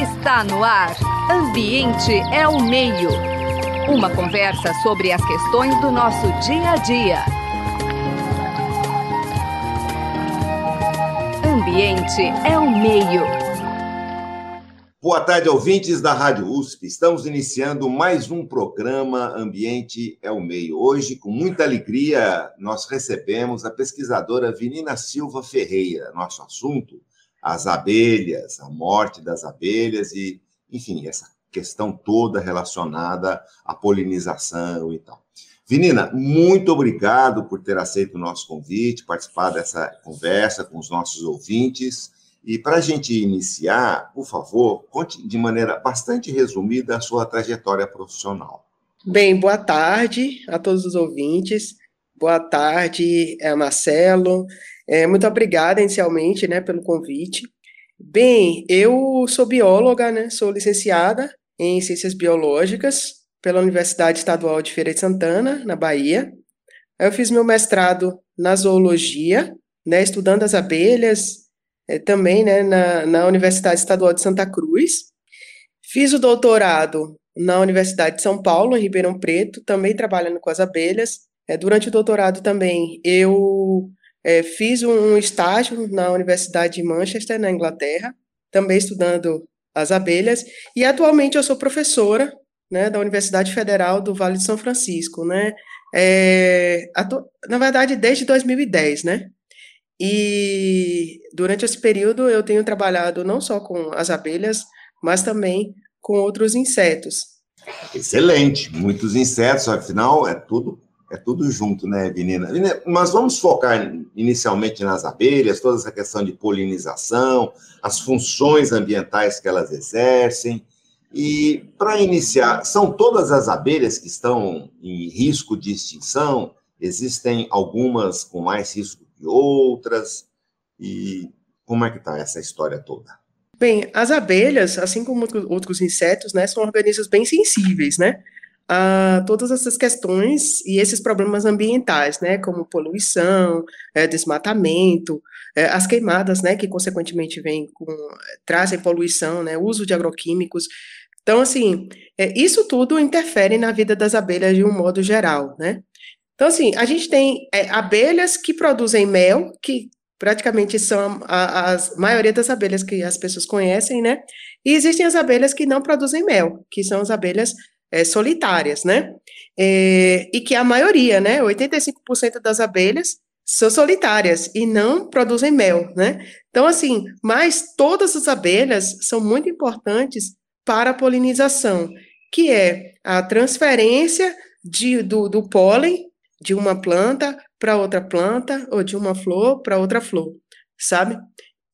Está no ar. Ambiente é o meio. Uma conversa sobre as questões do nosso dia a dia. Ambiente é o meio. Boa tarde, ouvintes da Rádio USP. Estamos iniciando mais um programa Ambiente é o Meio. Hoje, com muita alegria, nós recebemos a pesquisadora Vinina Silva Ferreira. Nosso assunto as abelhas, a morte das abelhas e, enfim, essa questão toda relacionada à polinização e tal. Vinina, muito obrigado por ter aceito o nosso convite, participar dessa conversa com os nossos ouvintes. E para a gente iniciar, por favor, conte de maneira bastante resumida a sua trajetória profissional. Bem, boa tarde a todos os ouvintes. Boa tarde, é, Marcelo. É, muito obrigada inicialmente, né, pelo convite. Bem, eu sou bióloga, né, sou licenciada em Ciências Biológicas pela Universidade Estadual de Feira de Santana, na Bahia. Eu fiz meu mestrado na zoologia, né, estudando as abelhas, é, também né, na, na Universidade Estadual de Santa Cruz. Fiz o doutorado na Universidade de São Paulo, em Ribeirão Preto, também trabalhando com as abelhas. É, durante o doutorado também eu é, fiz um estágio na Universidade de Manchester, na Inglaterra, também estudando as abelhas, e atualmente eu sou professora né, da Universidade Federal do Vale de São Francisco, né? É, na verdade, desde 2010, né? E durante esse período eu tenho trabalhado não só com as abelhas, mas também com outros insetos. Excelente, muitos insetos, afinal é tudo é tudo junto, né, Vinina? Mas vamos focar inicialmente nas abelhas, toda essa questão de polinização, as funções ambientais que elas exercem. E, para iniciar, são todas as abelhas que estão em risco de extinção? Existem algumas com mais risco que outras? E como é que está essa história toda? Bem, as abelhas, assim como outros insetos, né, são organismos bem sensíveis, né? A todas essas questões e esses problemas ambientais, né, como poluição, é, desmatamento, é, as queimadas, né, que consequentemente vêm com, trazem poluição, né, uso de agroquímicos. Então, assim, é, isso tudo interfere na vida das abelhas de um modo geral, né. Então, assim, a gente tem é, abelhas que produzem mel, que praticamente são a, a, maioria das abelhas que as pessoas conhecem, né, e existem as abelhas que não produzem mel, que são as abelhas é, solitárias, né? É, e que a maioria, né, 85% das abelhas são solitárias e não produzem mel, né? Então, assim, mas todas as abelhas são muito importantes para a polinização, que é a transferência de, do, do pólen de uma planta para outra planta ou de uma flor para outra flor, sabe?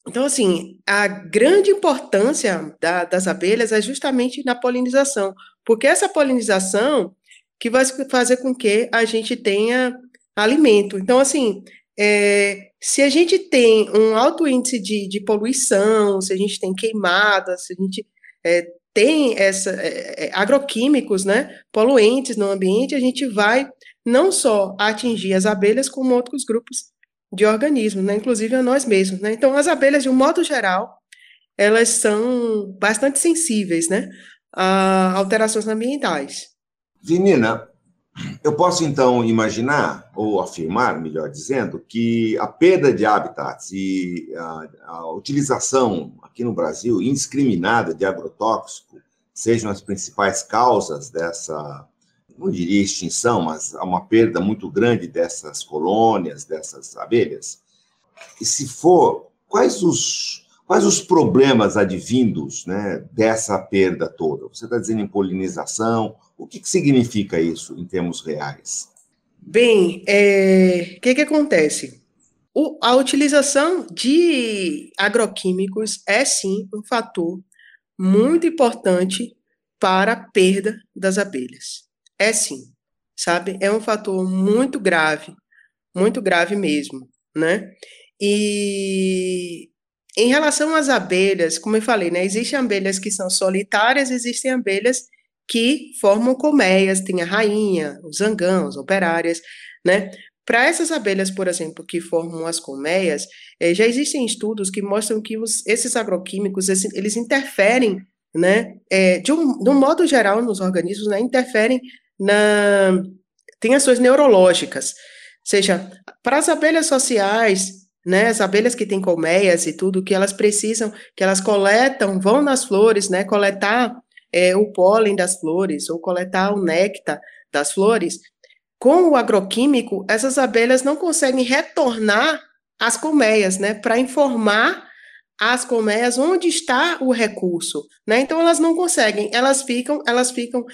Então, assim, a grande importância da, das abelhas é justamente na polinização, porque essa polinização que vai fazer com que a gente tenha alimento. Então, assim, é, se a gente tem um alto índice de, de, poluição, se a gente tem queimadas, se a gente é, tem essa, é, é, agroquímicos, né, poluentes no ambiente, a gente vai não só atingir as abelhas, como outros grupos de organismos, né, inclusive a nós mesmos. Né? Então, as abelhas, de um modo geral, elas são bastante sensíveis, né, a alterações ambientais. Vinina, eu posso então imaginar, ou afirmar, melhor dizendo, que a perda de habitats e a, a utilização aqui no Brasil indiscriminada de agrotóxico sejam as principais causas dessa, não diria extinção, mas uma perda muito grande dessas colônias, dessas abelhas. E se for, quais os Quais os problemas advindos né, dessa perda toda? Você está dizendo em polinização, o que, que significa isso em termos reais? Bem, o é, que, que acontece? O, a utilização de agroquímicos é sim um fator muito importante para a perda das abelhas. É sim, sabe? É um fator muito grave, muito grave mesmo, né? E em relação às abelhas, como eu falei, né, existem abelhas que são solitárias, existem abelhas que formam colmeias, tem a rainha, os zangãos, operárias, né? para essas abelhas, por exemplo, que formam as colmeias, é, já existem estudos que mostram que os, esses agroquímicos, esse, eles interferem, né, é, de, um, de um modo geral nos organismos, né, interferem na... tem ações neurológicas, seja, para as abelhas sociais, né, as abelhas que têm colmeias e tudo, que elas precisam, que elas coletam, vão nas flores, né, coletar é, o pólen das flores, ou coletar o néctar das flores, com o agroquímico, essas abelhas não conseguem retornar às colmeias, né, para informar as colmeias onde está o recurso, né? Então elas não conseguem, elas ficam, elas ficam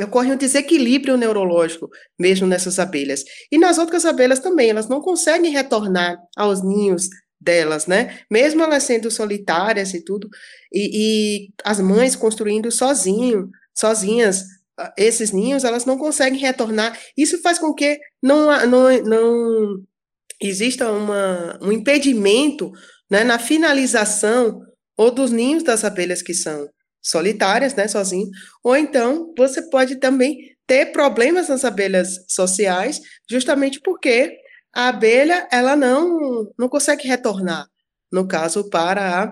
ocorre um desequilíbrio neurológico mesmo nessas abelhas. E nas outras abelhas também, elas não conseguem retornar aos ninhos delas, né? Mesmo elas sendo solitárias e tudo, e, e as mães construindo sozinho, sozinhas ah, esses ninhos, elas não conseguem retornar. Isso faz com que não, não, não exista uma, um impedimento né, na finalização ou dos ninhos das abelhas que são solitárias, né, sozinho, ou então você pode também ter problemas nas abelhas sociais, justamente porque a abelha ela não não consegue retornar, no caso para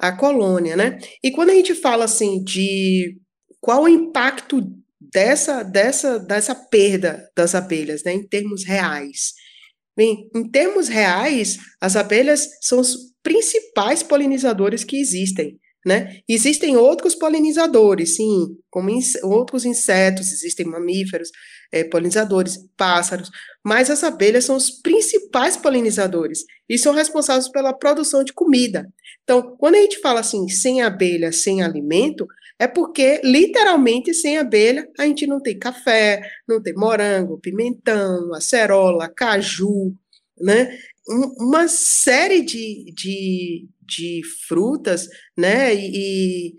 a, a colônia, né? E quando a gente fala assim de qual o impacto dessa dessa dessa perda das abelhas, né, em termos reais, Bem, em termos reais, as abelhas são os principais polinizadores que existem. Né? Existem outros polinizadores, sim, como in outros insetos, existem mamíferos, é, polinizadores, pássaros, mas as abelhas são os principais polinizadores e são responsáveis pela produção de comida. Então, quando a gente fala assim, sem abelha, sem alimento, é porque, literalmente, sem abelha, a gente não tem café, não tem morango, pimentão, acerola, caju, né? uma série de, de, de frutas, né, e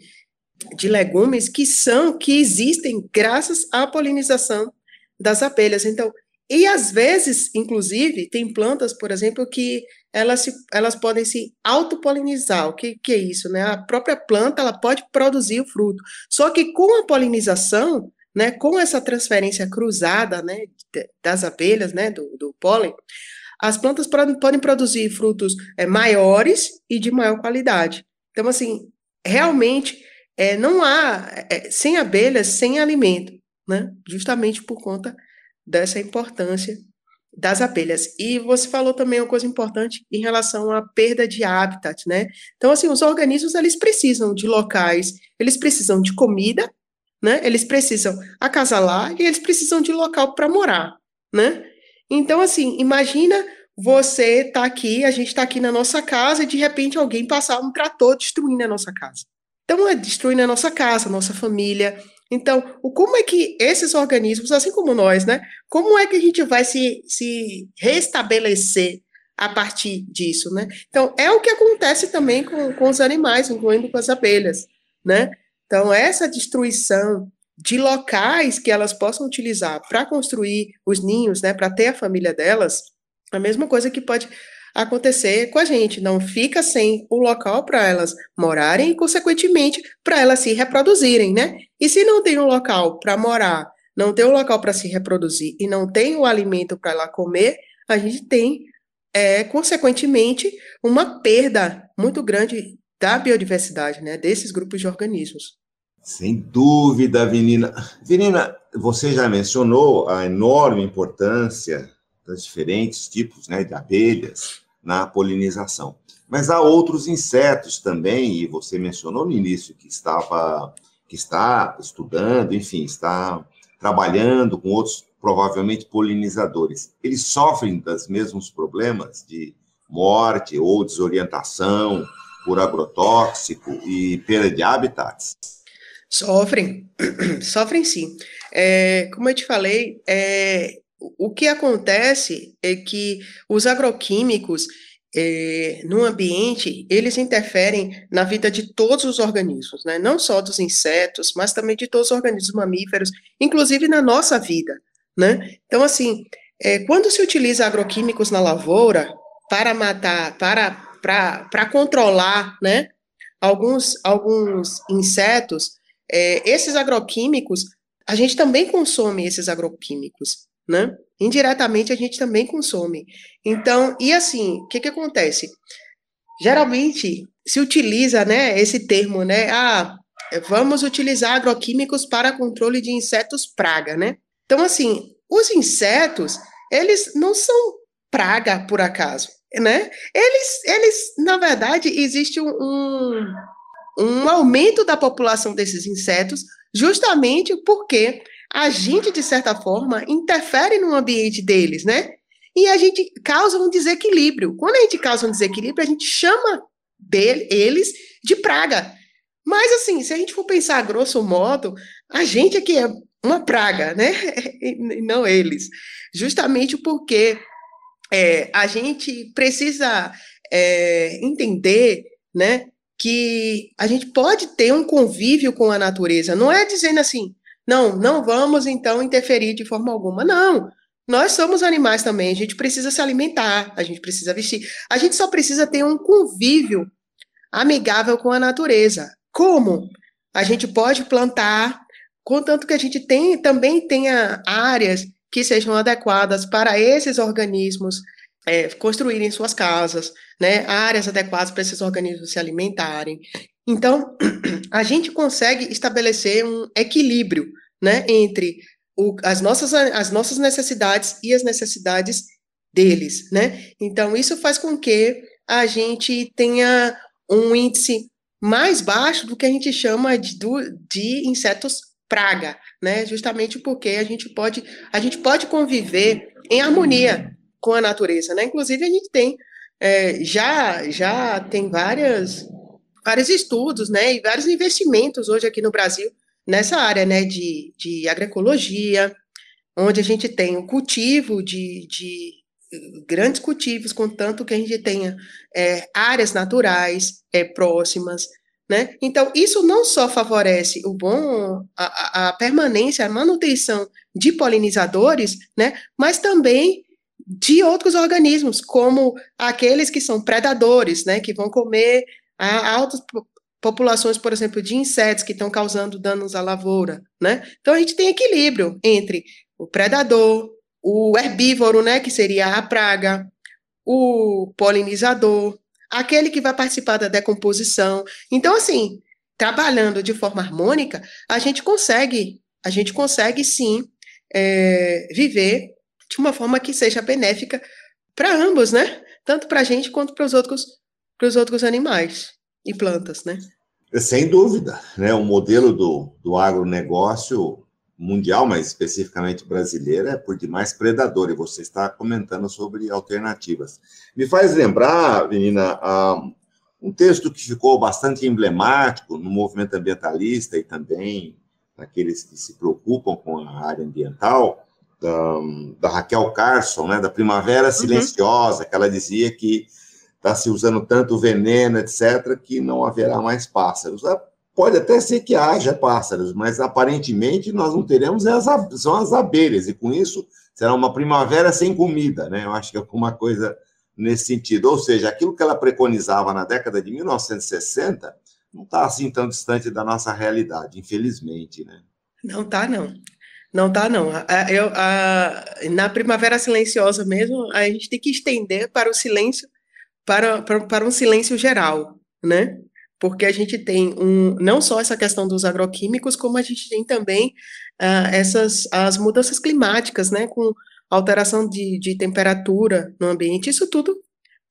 de legumes que são, que existem graças à polinização das abelhas. Então, e às vezes, inclusive, tem plantas, por exemplo, que elas, se, elas podem se autopolinizar. O que, que é isso? Né? A própria planta ela pode produzir o fruto. Só que com a polinização, né, com essa transferência cruzada né, das abelhas, né, do, do pólen, as plantas podem produzir frutos é, maiores e de maior qualidade. Então, assim, realmente é, não há, é, sem abelhas, sem alimento, né? Justamente por conta dessa importância das abelhas. E você falou também uma coisa importante em relação à perda de habitat, né? Então, assim, os organismos, eles precisam de locais, eles precisam de comida, né? Eles precisam acasalar e eles precisam de local para morar, né? Então, assim, imagina você tá aqui, a gente tá aqui na nossa casa e de repente alguém passar um trator destruindo a nossa casa. Então, é destruindo a nossa casa, a nossa família. Então, o, como é que esses organismos, assim como nós, né? Como é que a gente vai se, se restabelecer a partir disso, né? Então, é o que acontece também com, com os animais, incluindo com as abelhas, né? Então, essa destruição de locais que elas possam utilizar para construir os ninhos, né, para ter a família delas, a mesma coisa que pode acontecer com a gente, não fica sem o local para elas morarem e, consequentemente, para elas se reproduzirem, né? E se não tem um local para morar, não tem um local para se reproduzir e não tem o alimento para ela comer, a gente tem, é, consequentemente, uma perda muito grande da biodiversidade, né? Desses grupos de organismos. Sem dúvida, Vinina. Vinina, você já mencionou a enorme importância dos diferentes tipos né, de abelhas na polinização. Mas há outros insetos também, e você mencionou no início que estava que está estudando, enfim, está trabalhando com outros provavelmente polinizadores. Eles sofrem dos mesmos problemas de morte ou desorientação por agrotóxico e perda de habitats? Sofrem, sofrem sim. É, como eu te falei, é, o que acontece é que os agroquímicos é, no ambiente, eles interferem na vida de todos os organismos, né? não só dos insetos, mas também de todos os organismos mamíferos, inclusive na nossa vida. Né? Então, assim, é, quando se utiliza agroquímicos na lavoura para matar, para, para, para controlar né, alguns, alguns insetos, é, esses agroquímicos, a gente também consome esses agroquímicos né? indiretamente a gente também consome. Então, e assim, o que, que acontece? Geralmente se utiliza, né, esse termo, né, ah, vamos utilizar agroquímicos para controle de insetos praga, né? Então, assim, os insetos, eles não são praga por acaso, né? Eles, eles na verdade, existe um, um, um aumento da população desses insetos justamente porque a gente, de certa forma, interfere no ambiente deles, né? E a gente causa um desequilíbrio. Quando a gente causa um desequilíbrio, a gente chama dele, eles de praga. Mas, assim, se a gente for pensar grosso modo, a gente aqui é uma praga, né? E não eles. Justamente porque é, a gente precisa é, entender, né? Que a gente pode ter um convívio com a natureza. Não é dizendo assim, não, não vamos então interferir de forma alguma. Não. Nós somos animais também, a gente precisa se alimentar, a gente precisa vestir. A gente só precisa ter um convívio amigável com a natureza. Como? A gente pode plantar, contanto que a gente tem, também tenha áreas que sejam adequadas para esses organismos é, construírem suas casas, né? Áreas adequadas para esses organismos se alimentarem. Então, a gente consegue estabelecer um equilíbrio, né, entre o, as, nossas, as nossas necessidades e as necessidades deles, né? Então, isso faz com que a gente tenha um índice mais baixo do que a gente chama de, de insetos praga, né? Justamente porque a gente pode a gente pode conviver em harmonia com a natureza, né? Inclusive a gente tem é, já já tem várias vários estudos, né? E vários investimentos hoje aqui no Brasil nessa área, né? De, de agroecologia, onde a gente tem o cultivo de, de grandes cultivos, contanto que a gente tenha é, áreas naturais é, próximas, né? Então, isso não só favorece o bom, a, a, permanência, a manutenção de polinizadores, né? Mas também de outros organismos, como aqueles que são predadores, né? Que vão comer altas populações, por exemplo, de insetos que estão causando danos à lavoura, né? Então, a gente tem equilíbrio entre o predador, o herbívoro, né, que seria a praga, o polinizador, aquele que vai participar da decomposição. Então, assim, trabalhando de forma harmônica, a gente consegue, a gente consegue sim é, viver de uma forma que seja benéfica para ambos, né? Tanto para a gente quanto para os outros, outros animais e plantas, né? Sem dúvida, né? O modelo do, do agronegócio mundial, mas especificamente brasileira, é por demais predador, e você está comentando sobre alternativas. Me faz lembrar, menina, um texto que ficou bastante emblemático no movimento ambientalista e também naqueles que se preocupam com a área ambiental, da, da Raquel Carson, né, da Primavera uhum. Silenciosa, uhum. que ela dizia que está se usando tanto veneno, etc., que não haverá mais pássaros. Pode até ser que haja pássaros, mas aparentemente nós não teremos as, são as abelhas, e com isso será uma primavera sem comida, né? Eu acho que é alguma coisa nesse sentido. Ou seja, aquilo que ela preconizava na década de 1960 não está assim tão distante da nossa realidade, infelizmente, né? Não está, não. Não está, não. Eu, a, na primavera silenciosa mesmo, a gente tem que estender para o silêncio, para, para, para um silêncio geral, né? porque a gente tem um, não só essa questão dos agroquímicos, como a gente tem também uh, essas as mudanças climáticas, né, com alteração de, de temperatura no ambiente, isso tudo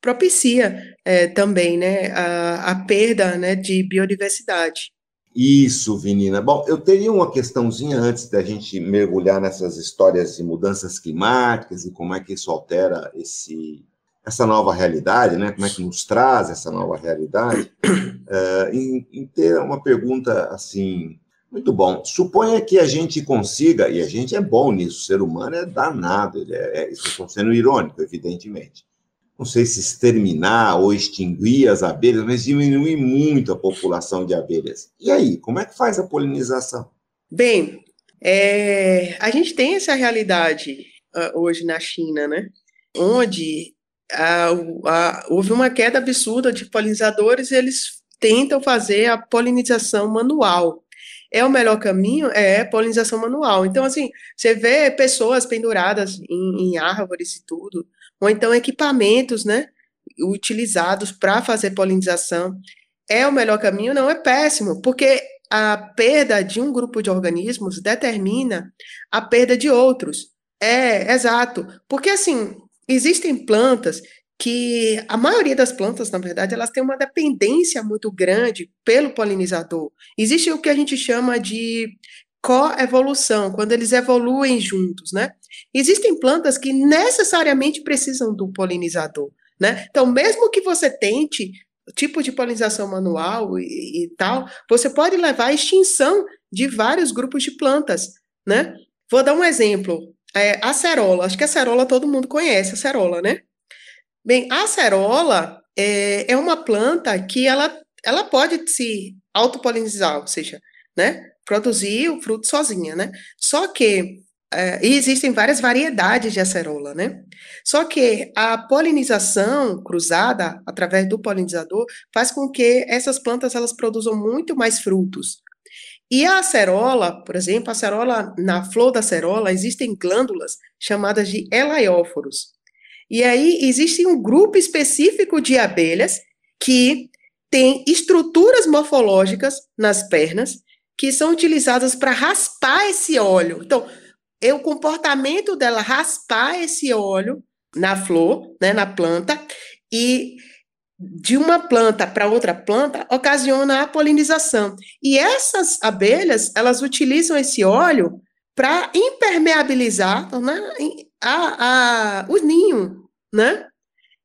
propicia é, também, né, a, a perda, né, de biodiversidade. Isso, Vinina. Bom, eu teria uma questãozinha antes da gente mergulhar nessas histórias de mudanças climáticas e como é que isso altera esse essa nova realidade, né? Como é que nos traz essa nova realidade? Uh, em, em, ter uma pergunta assim, muito bom. Suponha que a gente consiga, e a gente é bom nisso, o ser humano é danado, ele é, é, estou sendo irônico, evidentemente. Não sei se exterminar ou extinguir as abelhas, mas diminuir muito a população de abelhas. E aí, como é que faz a polinização? Bem, é, a gente tem essa realidade uh, hoje na China, né? Onde houve uma queda absurda de polinizadores e eles tentam fazer a polinização manual. é o melhor caminho? É polinização manual. Então, assim, você vê pessoas penduradas em, em árvores e tudo, ou então equipamentos, né, utilizados para fazer polinização. É o melhor caminho? Não, é péssimo, porque a perda de um grupo de organismos determina a perda de outros. É, exato. Porque, assim, existem plantas que a maioria das plantas, na verdade, elas têm uma dependência muito grande pelo polinizador. Existe o que a gente chama de coevolução, quando eles evoluem juntos, né? Existem plantas que necessariamente precisam do polinizador, né? Então, mesmo que você tente tipo de polinização manual e, e tal, você pode levar à extinção de vários grupos de plantas, né? Vou dar um exemplo. É, a cerola, acho que a cerola todo mundo conhece, a cerola, né? Bem, a acerola é, é uma planta que ela, ela pode se autopolinizar, ou seja, né, produzir o fruto sozinha, né? Só que é, existem várias variedades de acerola, né? Só que a polinização cruzada através do polinizador faz com que essas plantas elas produzam muito mais frutos. E a acerola, por exemplo, a acerola, na flor da acerola existem glândulas chamadas de elaióforos. E aí existe um grupo específico de abelhas que tem estruturas morfológicas nas pernas que são utilizadas para raspar esse óleo. Então, é o comportamento dela raspar esse óleo na flor, né, na planta, e de uma planta para outra planta ocasiona a polinização. E essas abelhas, elas utilizam esse óleo para impermeabilizar né, a, a, o ninho, né?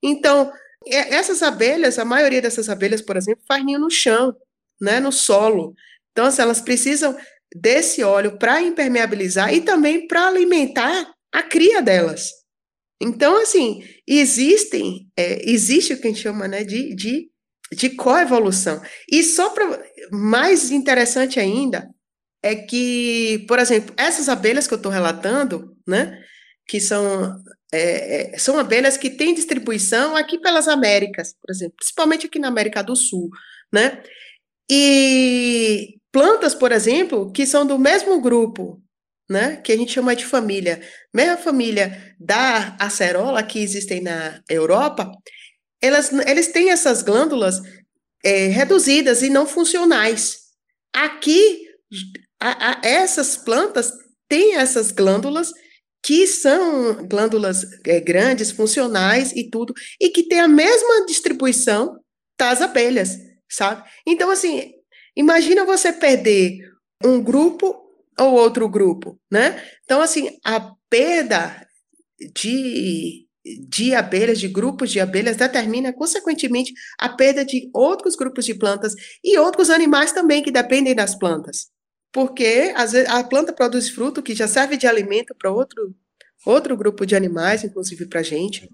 Então, essas abelhas, a maioria dessas abelhas, por exemplo, faz ninho no chão, né, no solo. Então, assim, elas precisam desse óleo para impermeabilizar e também para alimentar a cria delas. Então, assim, existem, é, existe o que a gente chama né, de, de, de coevolução. E só para mais interessante ainda é que, por exemplo, essas abelhas que eu estou relatando, né, que são, é, é, são abelhas que têm distribuição aqui pelas Américas, por exemplo, principalmente aqui na América do Sul, né? E plantas, por exemplo, que são do mesmo grupo, né? Que a gente chama de família, mesma família da acerola que existem na Europa, elas, eles têm essas glândulas é, reduzidas e não funcionais. Aqui, a, a, essas plantas têm essas glândulas que são glândulas é, grandes, funcionais e tudo, e que tem a mesma distribuição das abelhas, sabe? Então, assim, imagina você perder um grupo ou outro grupo, né? Então, assim, a perda de, de abelhas, de grupos de abelhas, determina, consequentemente, a perda de outros grupos de plantas e outros animais também que dependem das plantas porque às vezes, a planta produz fruto que já serve de alimento para outro, outro grupo de animais, inclusive para a gente.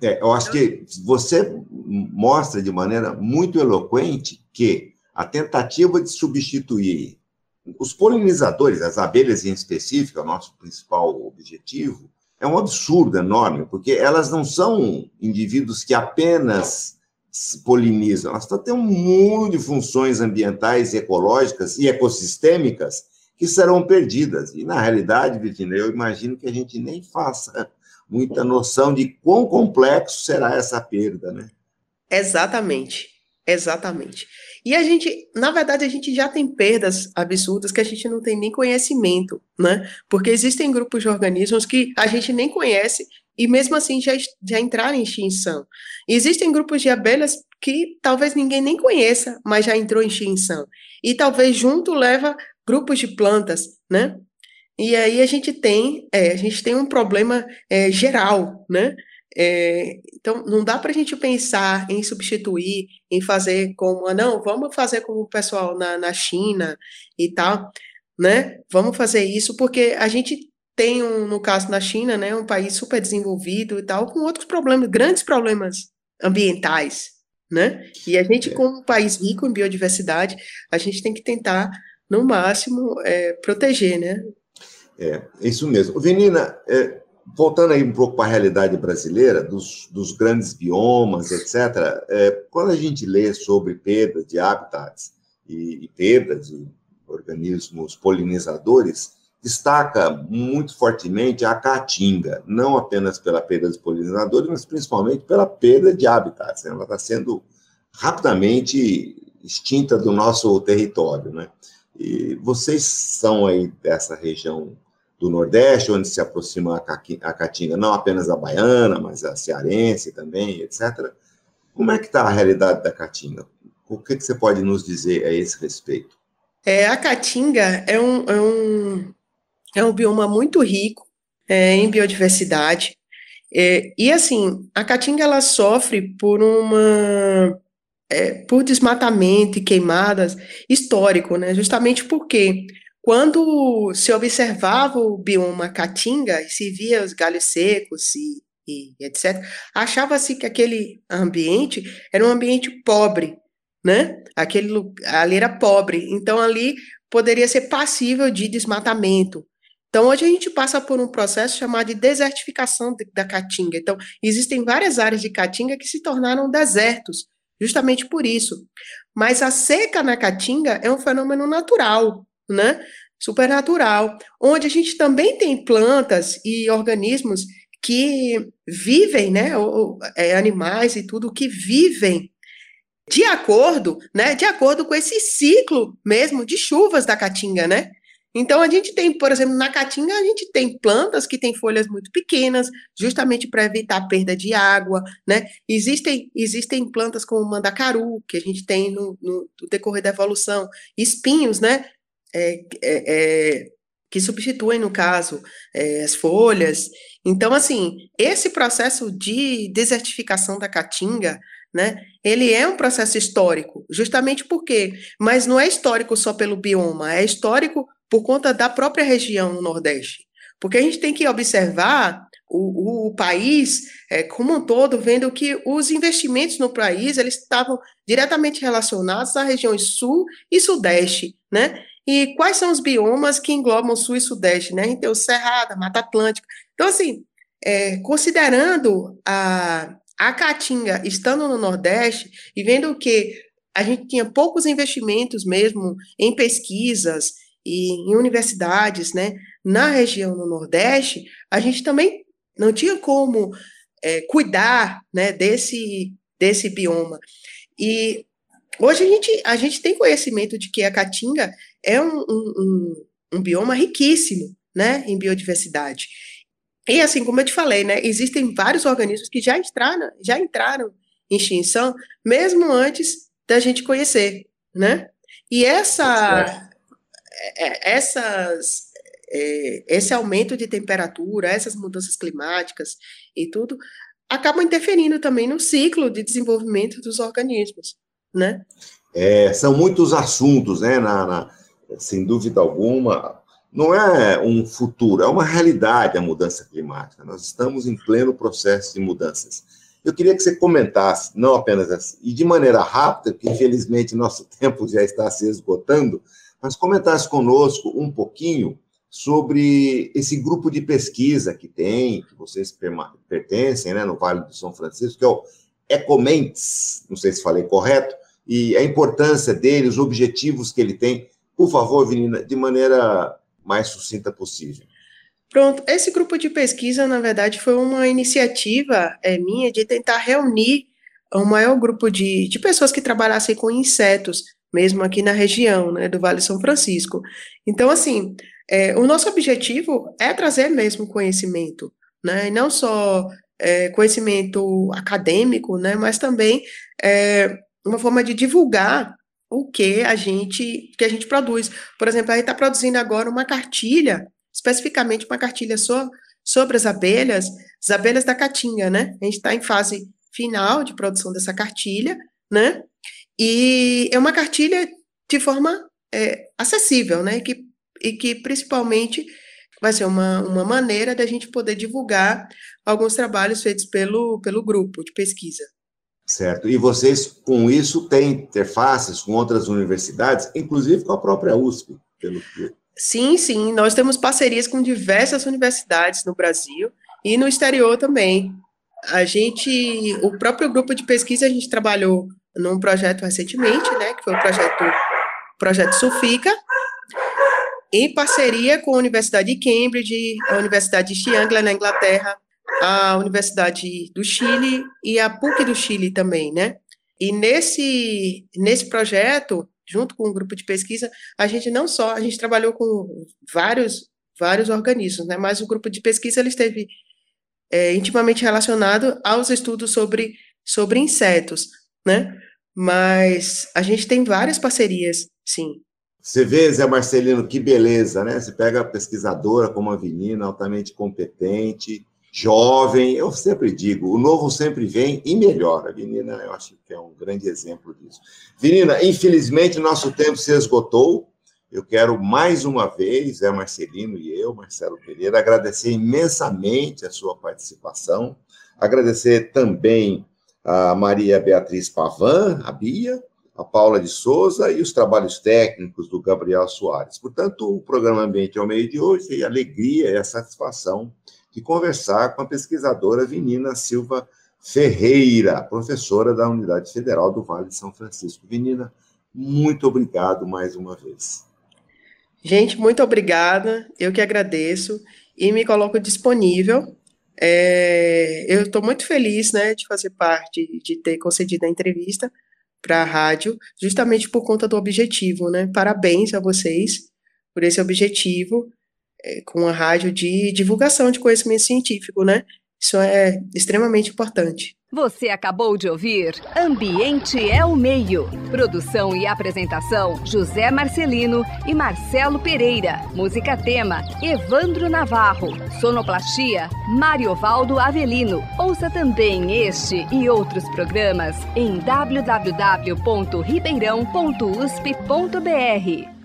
É, eu acho que você mostra de maneira muito eloquente que a tentativa de substituir os polinizadores, as abelhas em específico, é o nosso principal objetivo, é um absurdo enorme, porque elas não são indivíduos que apenas polinizam, elas têm um mundo de funções ambientais, ecológicas e ecossistêmicas que serão perdidas. E, na realidade, Virginia, eu imagino que a gente nem faça muita noção de quão complexo será essa perda, né? Exatamente, exatamente. E a gente, na verdade, a gente já tem perdas absurdas que a gente não tem nem conhecimento, né? Porque existem grupos de organismos que a gente nem conhece e mesmo assim já, já entraram em extinção. Existem grupos de abelhas que talvez ninguém nem conheça, mas já entrou em extinção. E talvez junto leva grupos de plantas, né? E aí a gente tem, é, a gente tem um problema é, geral, né? É, então, não dá para a gente pensar em substituir, em fazer como, ah, não, vamos fazer como o pessoal na, na China e tal, né? Vamos fazer isso, porque a gente tem, um, no caso na China, né, um país super desenvolvido e tal, com outros problemas, grandes problemas ambientais, né? E a gente, é. como um país rico em biodiversidade, a gente tem que tentar, no máximo, é, proteger, né? É, isso mesmo. Venina, é, voltando aí um pouco para a realidade brasileira, dos, dos grandes biomas, etc., é, quando a gente lê sobre perda de habitats e, e perda de organismos polinizadores, destaca muito fortemente a caatinga, não apenas pela perda dos polinizadores, mas principalmente pela perda de habitats. Né? Ela está sendo rapidamente extinta do nosso território. Né? E vocês são aí dessa região do Nordeste, onde se aproxima a caatinga, não apenas a baiana, mas a cearense também, etc. Como é que está a realidade da caatinga? O que, que, você pode nos dizer a esse respeito? É, a caatinga é um, é um é um bioma muito rico é, em biodiversidade. É, e assim, a caatinga ela sofre por uma é, por desmatamento e queimadas histórico, né? Justamente porque quando se observava o bioma caatinga e se via os galhos secos e, e etc, achava-se que aquele ambiente era um ambiente pobre, né? Aquele ali era pobre, então ali poderia ser passível de desmatamento, então, hoje a gente passa por um processo chamado de desertificação da Caatinga. Então, existem várias áreas de Caatinga que se tornaram desertos, justamente por isso. Mas a seca na Caatinga é um fenômeno natural, né? Supernatural, onde a gente também tem plantas e organismos que vivem, né, ou, é, animais e tudo que vivem de acordo, né, de acordo com esse ciclo mesmo de chuvas da Caatinga, né? Então, a gente tem, por exemplo, na caatinga, a gente tem plantas que têm folhas muito pequenas, justamente para evitar a perda de água, né? Existem, existem plantas como o mandacaru, que a gente tem no, no, no decorrer da evolução, espinhos, né? É, é, é, que substituem, no caso, é, as folhas. Então, assim, esse processo de desertificação da caatinga, né? Ele é um processo histórico, justamente porque, mas não é histórico só pelo bioma, é histórico por conta da própria região no Nordeste. Porque a gente tem que observar o, o país é, como um todo, vendo que os investimentos no país eles estavam diretamente relacionados às regiões Sul e Sudeste, né? E quais são os biomas que englobam Sul e Sudeste, né? A gente tem o Cerrado, a Mata Atlântica. Então, assim, é, considerando a, a Caatinga estando no Nordeste e vendo que a gente tinha poucos investimentos mesmo em pesquisas, e em universidades, né, na região no Nordeste, a gente também não tinha como é, cuidar, né, desse, desse bioma. E hoje a gente, a gente tem conhecimento de que a Caatinga é um, um, um, um bioma riquíssimo, né, em biodiversidade. E assim, como eu te falei, né, existem vários organismos que já entraram, já entraram em extinção, mesmo antes da gente conhecer, né? E essa, é, é, essas, é, esse aumento de temperatura, essas mudanças climáticas e tudo, acabam interferindo também no ciclo de desenvolvimento dos organismos, né? É, são muitos assuntos, né, na, na, sem dúvida alguma, não é um futuro, é uma realidade a mudança climática. Nós estamos em pleno processo de mudanças. Eu queria que você comentasse, não apenas assim, e de maneira rápida, porque infelizmente nosso tempo já está se esgotando, mas comentasse conosco um pouquinho sobre esse grupo de pesquisa que tem, que vocês pertencem, né, no Vale do São Francisco, que é o Ecomentes, não sei se falei correto, e a importância dele, os objetivos que ele tem. Por favor, Vinina, de maneira mais sucinta possível. Pronto, esse grupo de pesquisa, na verdade, foi uma iniciativa é, minha de tentar reunir o maior grupo de, de pessoas que trabalhassem com insetos mesmo aqui na região né, do Vale São Francisco. Então, assim, é, o nosso objetivo é trazer mesmo conhecimento, né, e não só é, conhecimento acadêmico, né, mas também é, uma forma de divulgar o que a gente que a gente produz. Por exemplo, a gente está produzindo agora uma cartilha, especificamente uma cartilha so, sobre as abelhas, as abelhas da caatinga, né? A gente está em fase final de produção dessa cartilha, né? E é uma cartilha de forma é, acessível, né? Que, e que principalmente vai ser uma, uma maneira da gente poder divulgar alguns trabalhos feitos pelo, pelo grupo de pesquisa. Certo. E vocês, com isso, têm interfaces com outras universidades, inclusive com a própria USP, pelo que. Sim, sim. Nós temos parcerias com diversas universidades no Brasil e no exterior também. A gente, o próprio grupo de pesquisa, a gente trabalhou num projeto recentemente, né, que foi o projeto projeto Sulfica, em parceria com a Universidade de Cambridge, a Universidade de Chiangla, na Inglaterra, a Universidade do Chile e a PUC do Chile também, né? E nesse, nesse projeto, junto com o um grupo de pesquisa, a gente não só, a gente trabalhou com vários, vários organismos, né? Mas o grupo de pesquisa ele esteve é, intimamente relacionado aos estudos sobre, sobre insetos, né? Mas a gente tem várias parcerias, sim. Você vê, Zé Marcelino, que beleza, né? Você pega a pesquisadora como a Menina, altamente competente, jovem. Eu sempre digo, o novo sempre vem e melhora. Menina, eu acho que é um grande exemplo disso. Menina, infelizmente, nosso tempo se esgotou. Eu quero mais uma vez, Zé Marcelino e eu, Marcelo Pereira, agradecer imensamente a sua participação, agradecer também a Maria Beatriz Pavan, a Bia, a Paula de Souza e os trabalhos técnicos do Gabriel Soares. Portanto, o programa Ambiente ao meio de hoje a alegria e a satisfação de conversar com a pesquisadora Vinina Silva Ferreira, professora da Unidade Federal do Vale de São Francisco. Vinina, muito obrigado mais uma vez. Gente, muito obrigada. Eu que agradeço e me coloco disponível. É, eu estou muito feliz, né, de fazer parte, de ter concedido a entrevista para a rádio, justamente por conta do objetivo, né? Parabéns a vocês por esse objetivo com a rádio de divulgação de conhecimento científico, né? Isso é extremamente importante. Você acabou de ouvir Ambiente é o Meio. Produção e apresentação: José Marcelino e Marcelo Pereira. Música tema: Evandro Navarro. Sonoplastia: Mariovaldo Avelino. Ouça também este e outros programas em www.ribeirão.usp.br.